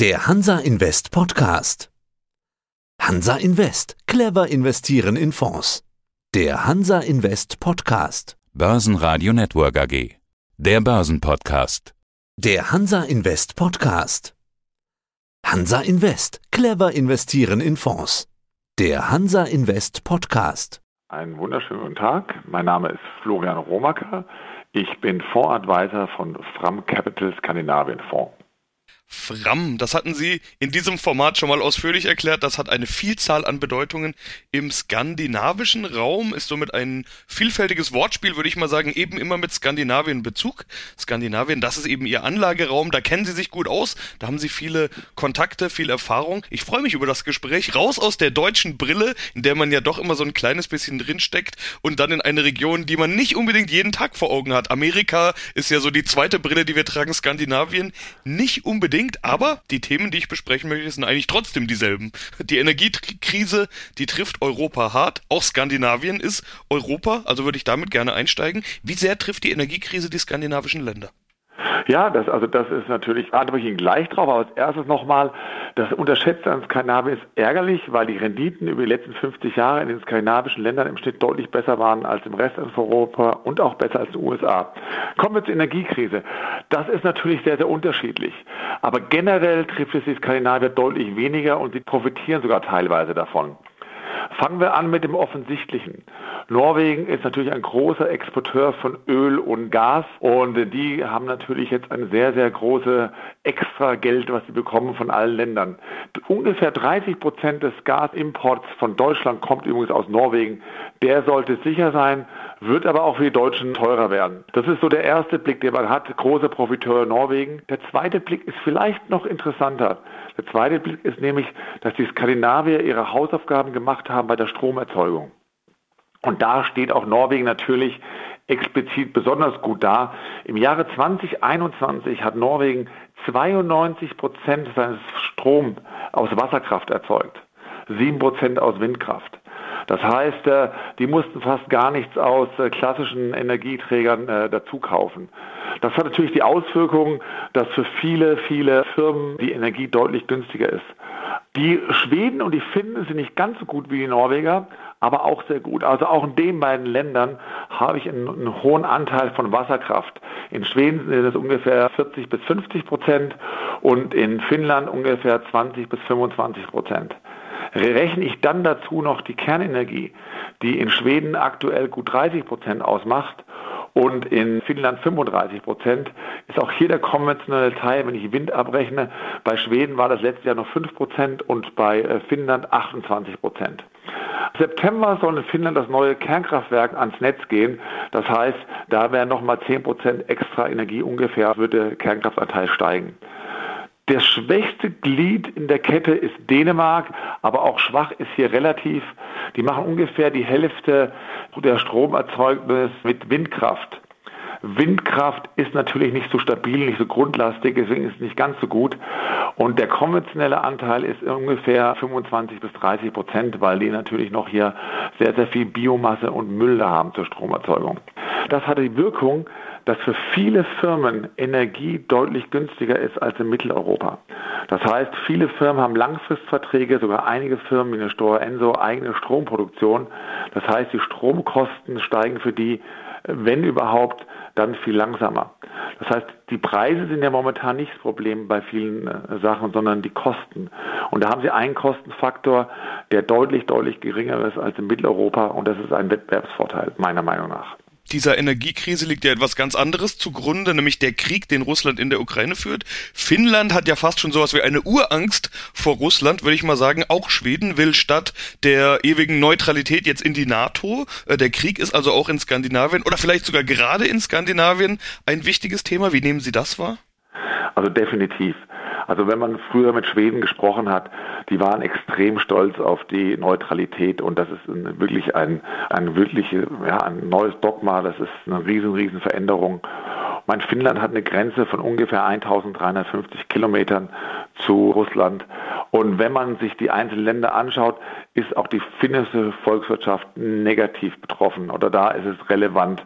Der Hansa Invest Podcast. Hansa Invest. Clever investieren in Fonds. Der Hansa Invest Podcast. Börsenradio Network AG. Der Börsenpodcast. Der Hansa Invest Podcast. Hansa Invest. Clever investieren in Fonds. Der Hansa Invest Podcast. Einen wunderschönen guten Tag. Mein Name ist Florian Romacker. Ich bin Fondsadvisor von Fram Capital Skandinavien Fonds. Fram, das hatten Sie in diesem Format schon mal ausführlich erklärt. Das hat eine Vielzahl an Bedeutungen im skandinavischen Raum, ist somit ein vielfältiges Wortspiel, würde ich mal sagen, eben immer mit Skandinavien Bezug. Skandinavien, das ist eben Ihr Anlageraum, da kennen Sie sich gut aus, da haben Sie viele Kontakte, viel Erfahrung. Ich freue mich über das Gespräch. Raus aus der deutschen Brille, in der man ja doch immer so ein kleines bisschen drinsteckt und dann in eine Region, die man nicht unbedingt jeden Tag vor Augen hat. Amerika ist ja so die zweite Brille, die wir tragen, Skandinavien nicht unbedingt unbedingt, aber die Themen, die ich besprechen möchte, sind eigentlich trotzdem dieselben. Die Energiekrise, die trifft Europa hart. Auch Skandinavien ist Europa, also würde ich damit gerne einsteigen. Wie sehr trifft die Energiekrise die skandinavischen Länder? Ja, das, also das ist natürlich, antworte ich Ihnen gleich drauf, aber als erstes nochmal, das Unterschätzte an Skandinavien ist ärgerlich, weil die Renditen über die letzten 50 Jahre in den skandinavischen Ländern im Schnitt deutlich besser waren als im Rest von Europa und auch besser als in den USA. Kommen wir zur Energiekrise. Das ist natürlich sehr, sehr unterschiedlich. Aber generell trifft es die Skandinavier deutlich weniger und sie profitieren sogar teilweise davon. Fangen wir an mit dem Offensichtlichen. Norwegen ist natürlich ein großer Exporteur von Öl und Gas und die haben natürlich jetzt ein sehr, sehr großes extra Geld, was sie bekommen von allen Ländern. Ungefähr 30 Prozent des Gasimports von Deutschland kommt übrigens aus Norwegen. Der sollte sicher sein, wird aber auch für die Deutschen teurer werden. Das ist so der erste Blick, den man hat. Große Profiteure Norwegen. Der zweite Blick ist vielleicht noch interessanter. Der zweite Blick ist nämlich, dass die Skandinavier ihre Hausaufgaben gemacht haben bei der Stromerzeugung. Und da steht auch Norwegen natürlich explizit besonders gut da. Im Jahre 2021 hat Norwegen 92 Prozent seines Stroms aus Wasserkraft erzeugt, 7 Prozent aus Windkraft. Das heißt, äh, die mussten fast gar nichts aus äh, klassischen Energieträgern äh, dazu kaufen. Das hat natürlich die Auswirkung, dass für viele, viele Firmen die Energie deutlich günstiger ist. Die Schweden und die Finnen sind nicht ganz so gut wie die Norweger, aber auch sehr gut. Also auch in den beiden Ländern habe ich einen, einen hohen Anteil von Wasserkraft. In Schweden sind es ungefähr 40 bis 50 Prozent und in Finnland ungefähr 20 bis 25 Prozent. Rechne ich dann dazu noch die Kernenergie, die in Schweden aktuell gut 30 Prozent ausmacht und in Finnland 35 Prozent, ist auch hier der konventionelle Teil, wenn ich Wind abrechne, bei Schweden war das letztes Jahr noch 5 Prozent und bei äh, Finnland 28 Prozent. September soll in Finnland das neue Kernkraftwerk ans Netz gehen. Das heißt, da wären nochmal 10 Prozent extra Energie ungefähr, würde Kernkraftanteil steigen. Das schwächste Glied in der Kette ist Dänemark, aber auch schwach ist hier relativ. Die machen ungefähr die Hälfte der Stromerzeugnis mit Windkraft. Windkraft ist natürlich nicht so stabil, nicht so grundlastig, deswegen ist es nicht ganz so gut. Und der konventionelle Anteil ist ungefähr 25 bis 30 Prozent, weil die natürlich noch hier sehr, sehr viel Biomasse und Müll haben zur Stromerzeugung. Das hatte die Wirkung, dass für viele Firmen Energie deutlich günstiger ist als in Mitteleuropa. Das heißt, viele Firmen haben Langfristverträge, sogar einige Firmen wie eine Store Enso eigene Stromproduktion. Das heißt, die Stromkosten steigen für die, wenn überhaupt, dann viel langsamer. Das heißt, die Preise sind ja momentan nicht das Problem bei vielen äh, Sachen, sondern die Kosten. Und da haben sie einen Kostenfaktor, der deutlich, deutlich geringer ist als in Mitteleuropa und das ist ein Wettbewerbsvorteil, meiner Meinung nach dieser Energiekrise liegt ja etwas ganz anderes zugrunde, nämlich der Krieg, den Russland in der Ukraine führt. Finnland hat ja fast schon sowas wie eine Urangst vor Russland, würde ich mal sagen. Auch Schweden will statt der ewigen Neutralität jetzt in die NATO. Äh, der Krieg ist also auch in Skandinavien oder vielleicht sogar gerade in Skandinavien ein wichtiges Thema. Wie nehmen Sie das wahr? Also definitiv. Also wenn man früher mit Schweden gesprochen hat, die waren extrem stolz auf die Neutralität und das ist ein, wirklich ein, ein wirklich, ja, ein neues Dogma, das ist eine riesen, riesen Veränderung. Mein Finnland hat eine Grenze von ungefähr 1350 Kilometern zu Russland. Und wenn man sich die einzelnen Länder anschaut, ist auch die finnische Volkswirtschaft negativ betroffen oder da ist es relevant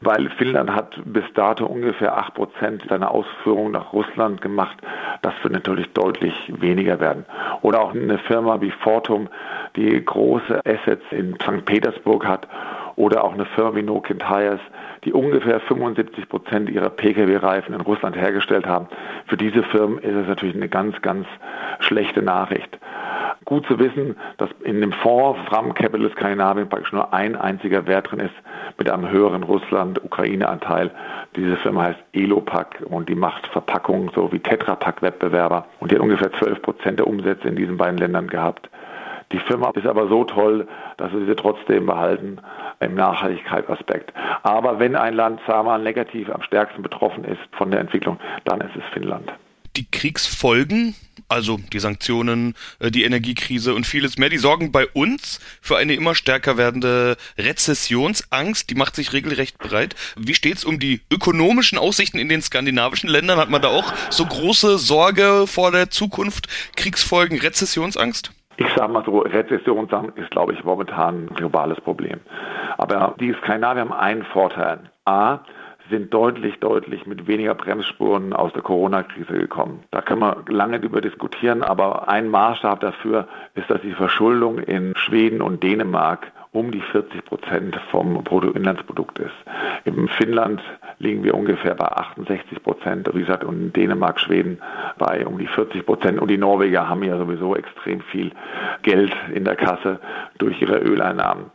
weil Finnland hat bis dato ungefähr 8 Prozent seiner Ausführungen nach Russland gemacht. Das wird natürlich deutlich weniger werden. Oder auch eine Firma wie Fortum, die große Assets in St. Petersburg hat oder auch eine Firma wie Nokian Tires, die ungefähr 75 Prozent ihrer Pkw-Reifen in Russland hergestellt haben. Für diese Firmen ist es natürlich eine ganz, ganz schlechte Nachricht. Gut zu wissen, dass in dem Fonds Fram Capital Skandinavien praktisch nur ein einziger Wert drin ist mit einem höheren Russland-Ukraine-Anteil. Diese Firma heißt Elopak und die macht Verpackungen so wie Tetra Pak-Wettbewerber und die hat ungefähr 12 Prozent der Umsätze in diesen beiden Ländern gehabt. Die Firma ist aber so toll, dass wir sie trotzdem behalten im Nachhaltigkeitsaspekt. Aber wenn ein Land, sagen wir mal, negativ am stärksten betroffen ist von der Entwicklung, dann ist es Finnland. Die Kriegsfolgen, also die Sanktionen, äh, die Energiekrise und vieles mehr, die sorgen bei uns für eine immer stärker werdende Rezessionsangst. Die macht sich regelrecht breit. Wie steht's um die ökonomischen Aussichten in den skandinavischen Ländern? Hat man da auch so große Sorge vor der Zukunft? Kriegsfolgen, Rezessionsangst? Ich sage mal so, Rezessionsangst ist, glaube ich, momentan ein globales Problem. Aber die Skandinavier haben einen Vorteil. A, sind deutlich, deutlich mit weniger Bremsspuren aus der Corona-Krise gekommen. Da können wir lange darüber diskutieren, aber ein Maßstab dafür ist, dass die Verschuldung in Schweden und Dänemark um die 40 Prozent vom Bruttoinlandsprodukt ist. In Finnland liegen wir ungefähr bei 68 Prozent, wie gesagt, und in Dänemark, Schweden bei um die 40 Prozent. Und die Norweger haben ja sowieso extrem viel Geld in der Kasse durch ihre Öleinnahmen.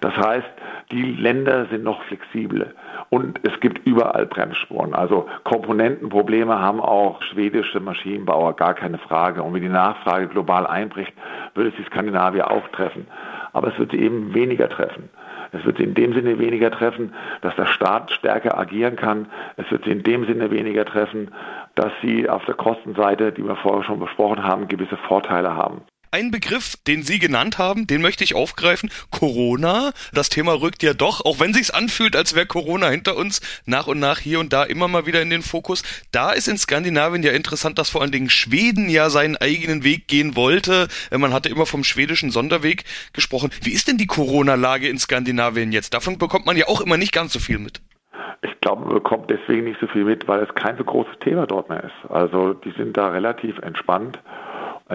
Das heißt, die Länder sind noch flexibel und es gibt überall Bremsspuren. Also Komponentenprobleme haben auch schwedische Maschinenbauer, gar keine Frage. Und wenn die Nachfrage global einbricht, würde es die Skandinavier auch treffen aber es wird sie eben weniger treffen. Es wird sie in dem Sinne weniger treffen, dass der Staat stärker agieren kann. Es wird sie in dem Sinne weniger treffen, dass sie auf der Kostenseite, die wir vorher schon besprochen haben, gewisse Vorteile haben. Ein Begriff, den Sie genannt haben, den möchte ich aufgreifen. Corona. Das Thema rückt ja doch, auch wenn sich's anfühlt, als wäre Corona hinter uns, nach und nach hier und da immer mal wieder in den Fokus. Da ist in Skandinavien ja interessant, dass vor allen Dingen Schweden ja seinen eigenen Weg gehen wollte. Man hatte immer vom schwedischen Sonderweg gesprochen. Wie ist denn die Corona-Lage in Skandinavien jetzt? Davon bekommt man ja auch immer nicht ganz so viel mit. Ich glaube, man bekommt deswegen nicht so viel mit, weil es kein so großes Thema dort mehr ist. Also die sind da relativ entspannt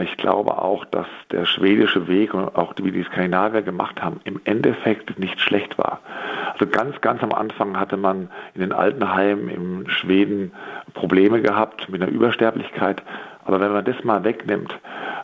ich glaube auch, dass der schwedische Weg und auch wie die Skandinavier gemacht haben, im Endeffekt nicht schlecht war. Also ganz, ganz am Anfang hatte man in den Altenheimen in Schweden Probleme gehabt mit einer Übersterblichkeit. Aber wenn man das mal wegnimmt,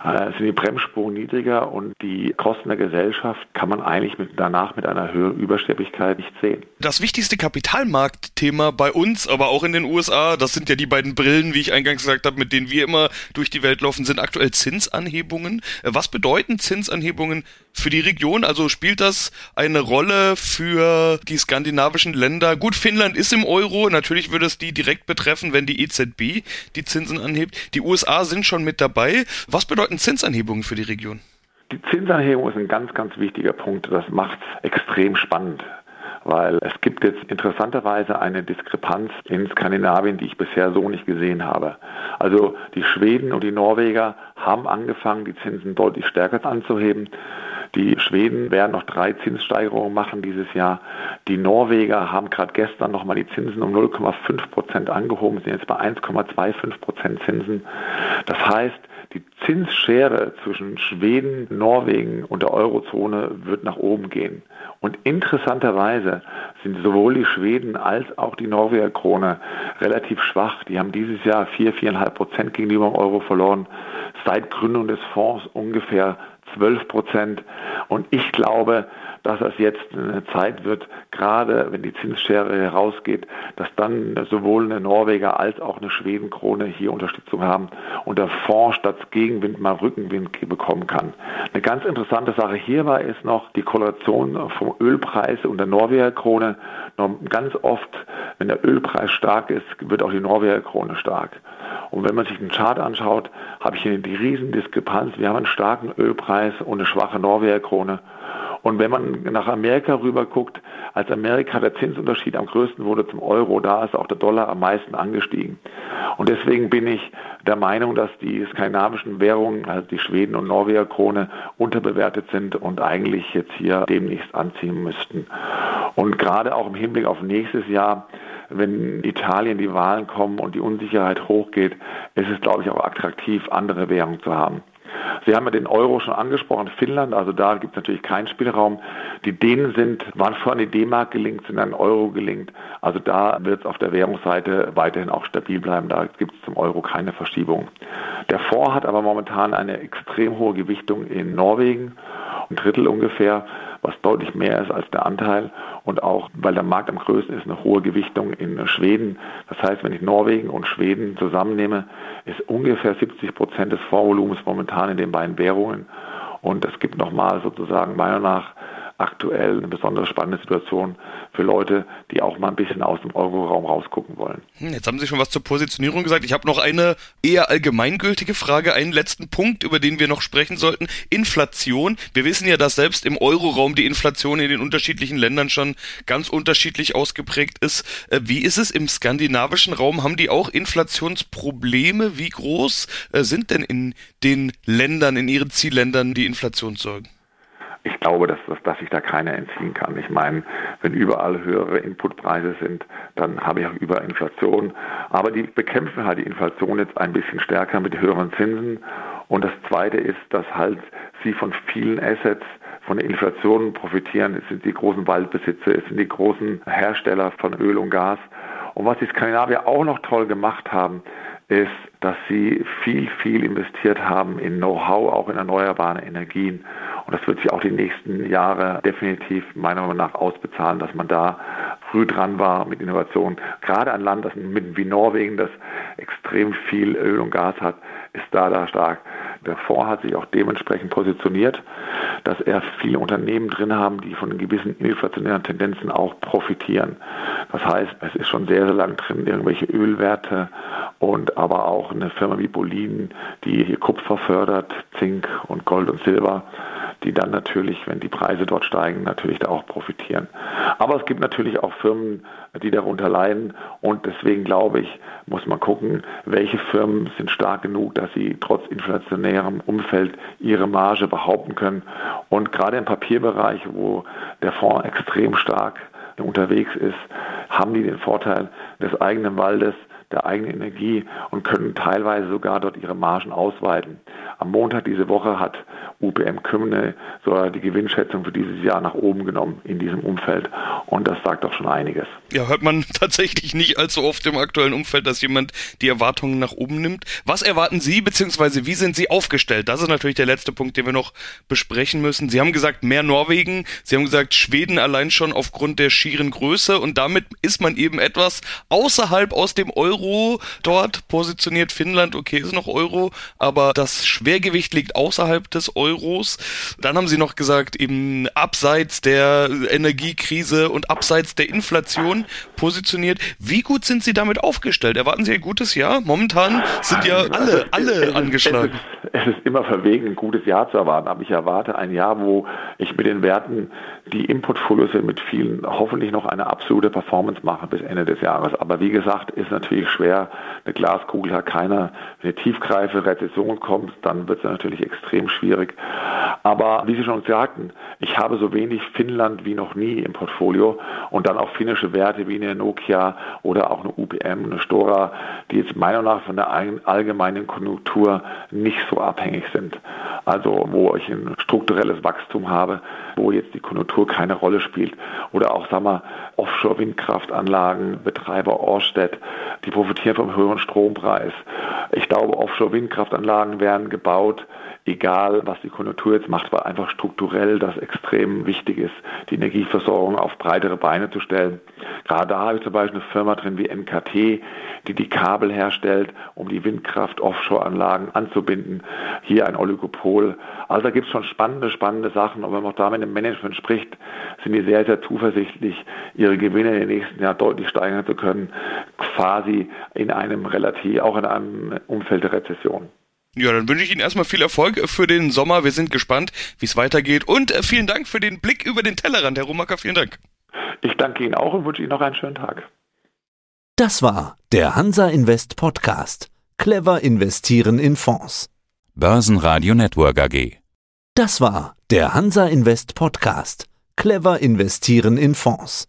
äh, sind die Bremsspuren niedriger und die Kosten der Gesellschaft kann man eigentlich mit, danach mit einer höheren Übersterblichkeit nicht sehen. Das wichtigste Kapitalmarktthema bei uns, aber auch in den USA, das sind ja die beiden Brillen, wie ich eingangs gesagt habe, mit denen wir immer durch die Welt laufen, sind aktuell Zinsanhebungen. Was bedeuten Zinsanhebungen für die Region? Also spielt das eine Rolle für die skandinavischen Länder? Gut, Finnland ist im Euro, natürlich würde es die direkt betreffen, wenn die EZB die Zinsen anhebt. Die USA sind schon mit dabei. Was bedeuten Zinsanhebungen für die Region? Die Zinsanhebung ist ein ganz, ganz wichtiger Punkt. Das macht es extrem spannend weil es gibt jetzt interessanterweise eine Diskrepanz in Skandinavien, die ich bisher so nicht gesehen habe. Also die Schweden und die Norweger haben angefangen, die Zinsen deutlich stärker anzuheben. Die Schweden werden noch drei Zinssteigerungen machen dieses Jahr. Die Norweger haben gerade gestern nochmal die Zinsen um 0,5 Prozent angehoben, sind jetzt bei 1,25 Prozent Zinsen. Das heißt, die Zinsschere zwischen Schweden, Norwegen und der Eurozone wird nach oben gehen. Und interessanterweise sind sowohl die Schweden als auch die Norweger Krone relativ schwach. Die haben dieses Jahr 4, 4,5 Prozent gegenüber dem Euro verloren. Seit Gründung des Fonds ungefähr 12 Prozent. Und ich glaube, dass das jetzt eine Zeit wird, gerade wenn die Zinsschere herausgeht, dass dann sowohl eine Norweger als auch eine Schwedenkrone hier Unterstützung haben und der Fonds statt Gegenwind mal Rückenwind bekommen kann. Eine ganz interessante Sache hierbei ist noch die Korrelation vom Ölpreis und der Norweger Krone. Ganz oft, wenn der Ölpreis stark ist, wird auch die Norweger Krone stark. Und wenn man sich den Chart anschaut, habe ich hier die Riesendiskrepanz. Wir haben einen starken Ölpreis und eine schwache Norweger Krone. Und wenn man nach Amerika rüber guckt, als Amerika der Zinsunterschied am größten wurde zum Euro, da ist auch der Dollar am meisten angestiegen. Und deswegen bin ich der Meinung, dass die skandinavischen Währungen, also die Schweden und Norweger Krone, unterbewertet sind und eigentlich jetzt hier demnächst anziehen müssten. Und gerade auch im Hinblick auf nächstes Jahr, wenn Italien die Wahlen kommen und die Unsicherheit hochgeht, ist es, glaube ich, auch attraktiv, andere Währungen zu haben. Sie haben ja den Euro schon angesprochen, Finnland, also da gibt es natürlich keinen Spielraum. Die Dänen sind, waren vorhin die D-Mark gelingt, sind an Euro gelingt. Also da wird es auf der Währungsseite weiterhin auch stabil bleiben. Da gibt es zum Euro keine Verschiebung. Der Fonds hat aber momentan eine extrem hohe Gewichtung in Norwegen, ein Drittel ungefähr was deutlich mehr ist als der Anteil und auch, weil der Markt am größten ist, eine hohe Gewichtung in Schweden. Das heißt, wenn ich Norwegen und Schweden zusammennehme, ist ungefähr 70 Prozent des Fondsvolumens momentan in den beiden Währungen. Und es gibt nochmal sozusagen meiner nach aktuell eine besonders spannende Situation für Leute, die auch mal ein bisschen aus dem Euroraum rausgucken wollen. Hm, jetzt haben Sie schon was zur Positionierung gesagt. Ich habe noch eine eher allgemeingültige Frage, einen letzten Punkt, über den wir noch sprechen sollten. Inflation. Wir wissen ja, dass selbst im Euroraum die Inflation in den unterschiedlichen Ländern schon ganz unterschiedlich ausgeprägt ist. Äh, wie ist es im skandinavischen Raum? Haben die auch Inflationsprobleme? Wie groß äh, sind denn in den Ländern, in ihren Zielländern die Inflationssorgen? Ich glaube, dass, dass, dass sich da keiner entziehen kann. Ich meine, wenn überall höhere Inputpreise sind, dann habe ich auch Überinflation. Aber die bekämpfen halt die Inflation jetzt ein bisschen stärker mit höheren Zinsen. Und das Zweite ist, dass halt sie von vielen Assets von der Inflation profitieren. Es sind die großen Waldbesitzer, es sind die großen Hersteller von Öl und Gas. Und was die Skandinavier auch noch toll gemacht haben, ist, dass sie viel, viel investiert haben in Know-how, auch in erneuerbare Energien. Und das wird sich auch die nächsten Jahre definitiv meiner Meinung nach ausbezahlen, dass man da früh dran war mit Innovation. Gerade ein Land das wie Norwegen, das extrem viel Öl und Gas hat, ist da da stark. Der Fonds hat sich auch dementsprechend positioniert, dass er viele Unternehmen drin haben, die von gewissen inflationären Tendenzen auch profitieren. Das heißt, es ist schon sehr, sehr lang drin, irgendwelche Ölwerte und aber auch eine Firma wie Bolin, die hier Kupfer fördert, Zink und Gold und Silber die dann natürlich, wenn die Preise dort steigen, natürlich da auch profitieren. Aber es gibt natürlich auch Firmen, die darunter leiden und deswegen glaube ich, muss man gucken, welche Firmen sind stark genug, dass sie trotz inflationärem Umfeld ihre Marge behaupten können. Und gerade im Papierbereich, wo der Fonds extrem stark unterwegs ist, haben die den Vorteil des eigenen Waldes, der eigenen Energie und können teilweise sogar dort ihre Margen ausweiten. Am Montag diese Woche hat UPM Kümne sogar die Gewinnschätzung für dieses Jahr nach oben genommen in diesem Umfeld. Und das sagt doch schon einiges. Ja, hört man tatsächlich nicht allzu oft im aktuellen Umfeld, dass jemand die Erwartungen nach oben nimmt. Was erwarten Sie, beziehungsweise wie sind Sie aufgestellt? Das ist natürlich der letzte Punkt, den wir noch besprechen müssen. Sie haben gesagt, mehr Norwegen. Sie haben gesagt, Schweden allein schon aufgrund der schieren Größe. Und damit ist man eben etwas außerhalb aus dem Euro dort positioniert. Finnland, okay, ist noch Euro, aber das Schwergewicht liegt außerhalb des Euro. Euros. Dann haben sie noch gesagt, eben abseits der Energiekrise und abseits der Inflation positioniert. Wie gut sind sie damit aufgestellt? Erwarten sie ein gutes Jahr? Momentan sind ja alle, alle angeschlagen. Es ist, immer verwegen, ein gutes Jahr zu erwarten, aber ich erwarte ein Jahr, wo ich mit den Werten, die im Portfolio sind, mit vielen hoffentlich noch eine absolute Performance mache bis Ende des Jahres. Aber wie gesagt, ist natürlich schwer. Eine Glaskugel hat keiner. Wenn eine tiefgreife Rezession kommt, dann wird es natürlich extrem schwierig. Aber wie Sie schon sagten, ich habe so wenig Finnland wie noch nie im Portfolio und dann auch finnische Werte wie eine Nokia oder auch eine UPM, eine Stora, die jetzt meiner Meinung nach von der allgemeinen Konjunktur nicht so abhängig sind. Also wo ich ein strukturelles Wachstum habe, wo jetzt die Konjunktur keine Rolle spielt. Oder auch, sagen wir, Offshore-Windkraftanlagen, Betreiber Orsted, die profitieren vom höheren Strompreis. Ich glaube, Offshore-Windkraftanlagen werden gebaut, egal was die Konjunktur jetzt macht, weil einfach strukturell das extrem wichtig ist, die Energieversorgung auf breitere Beine zu stellen. Gerade da habe ich zum Beispiel eine Firma drin wie NKT, die die Kabel herstellt, um die Windkraft-Offshore-Anlagen anzubinden. Hier ein Oligopol. Also da gibt es schon spannende, spannende Sachen. Und wenn man auch da mit dem Management spricht, sind die sehr, sehr zuversichtlich, ihre Gewinne in den nächsten Jahren deutlich steigern zu können, quasi in einem relativ, auch in einem Umfeld der Rezession. Ja, dann wünsche ich Ihnen erstmal viel Erfolg für den Sommer. Wir sind gespannt, wie es weitergeht. Und äh, vielen Dank für den Blick über den Tellerrand, Herr Rumacker. Vielen Dank. Ich danke Ihnen auch und wünsche Ihnen noch einen schönen Tag. Das war der Hansa Invest Podcast. Clever investieren in Fonds. Börsenradio Network AG. Das war der Hansa Invest Podcast. Clever investieren in Fonds.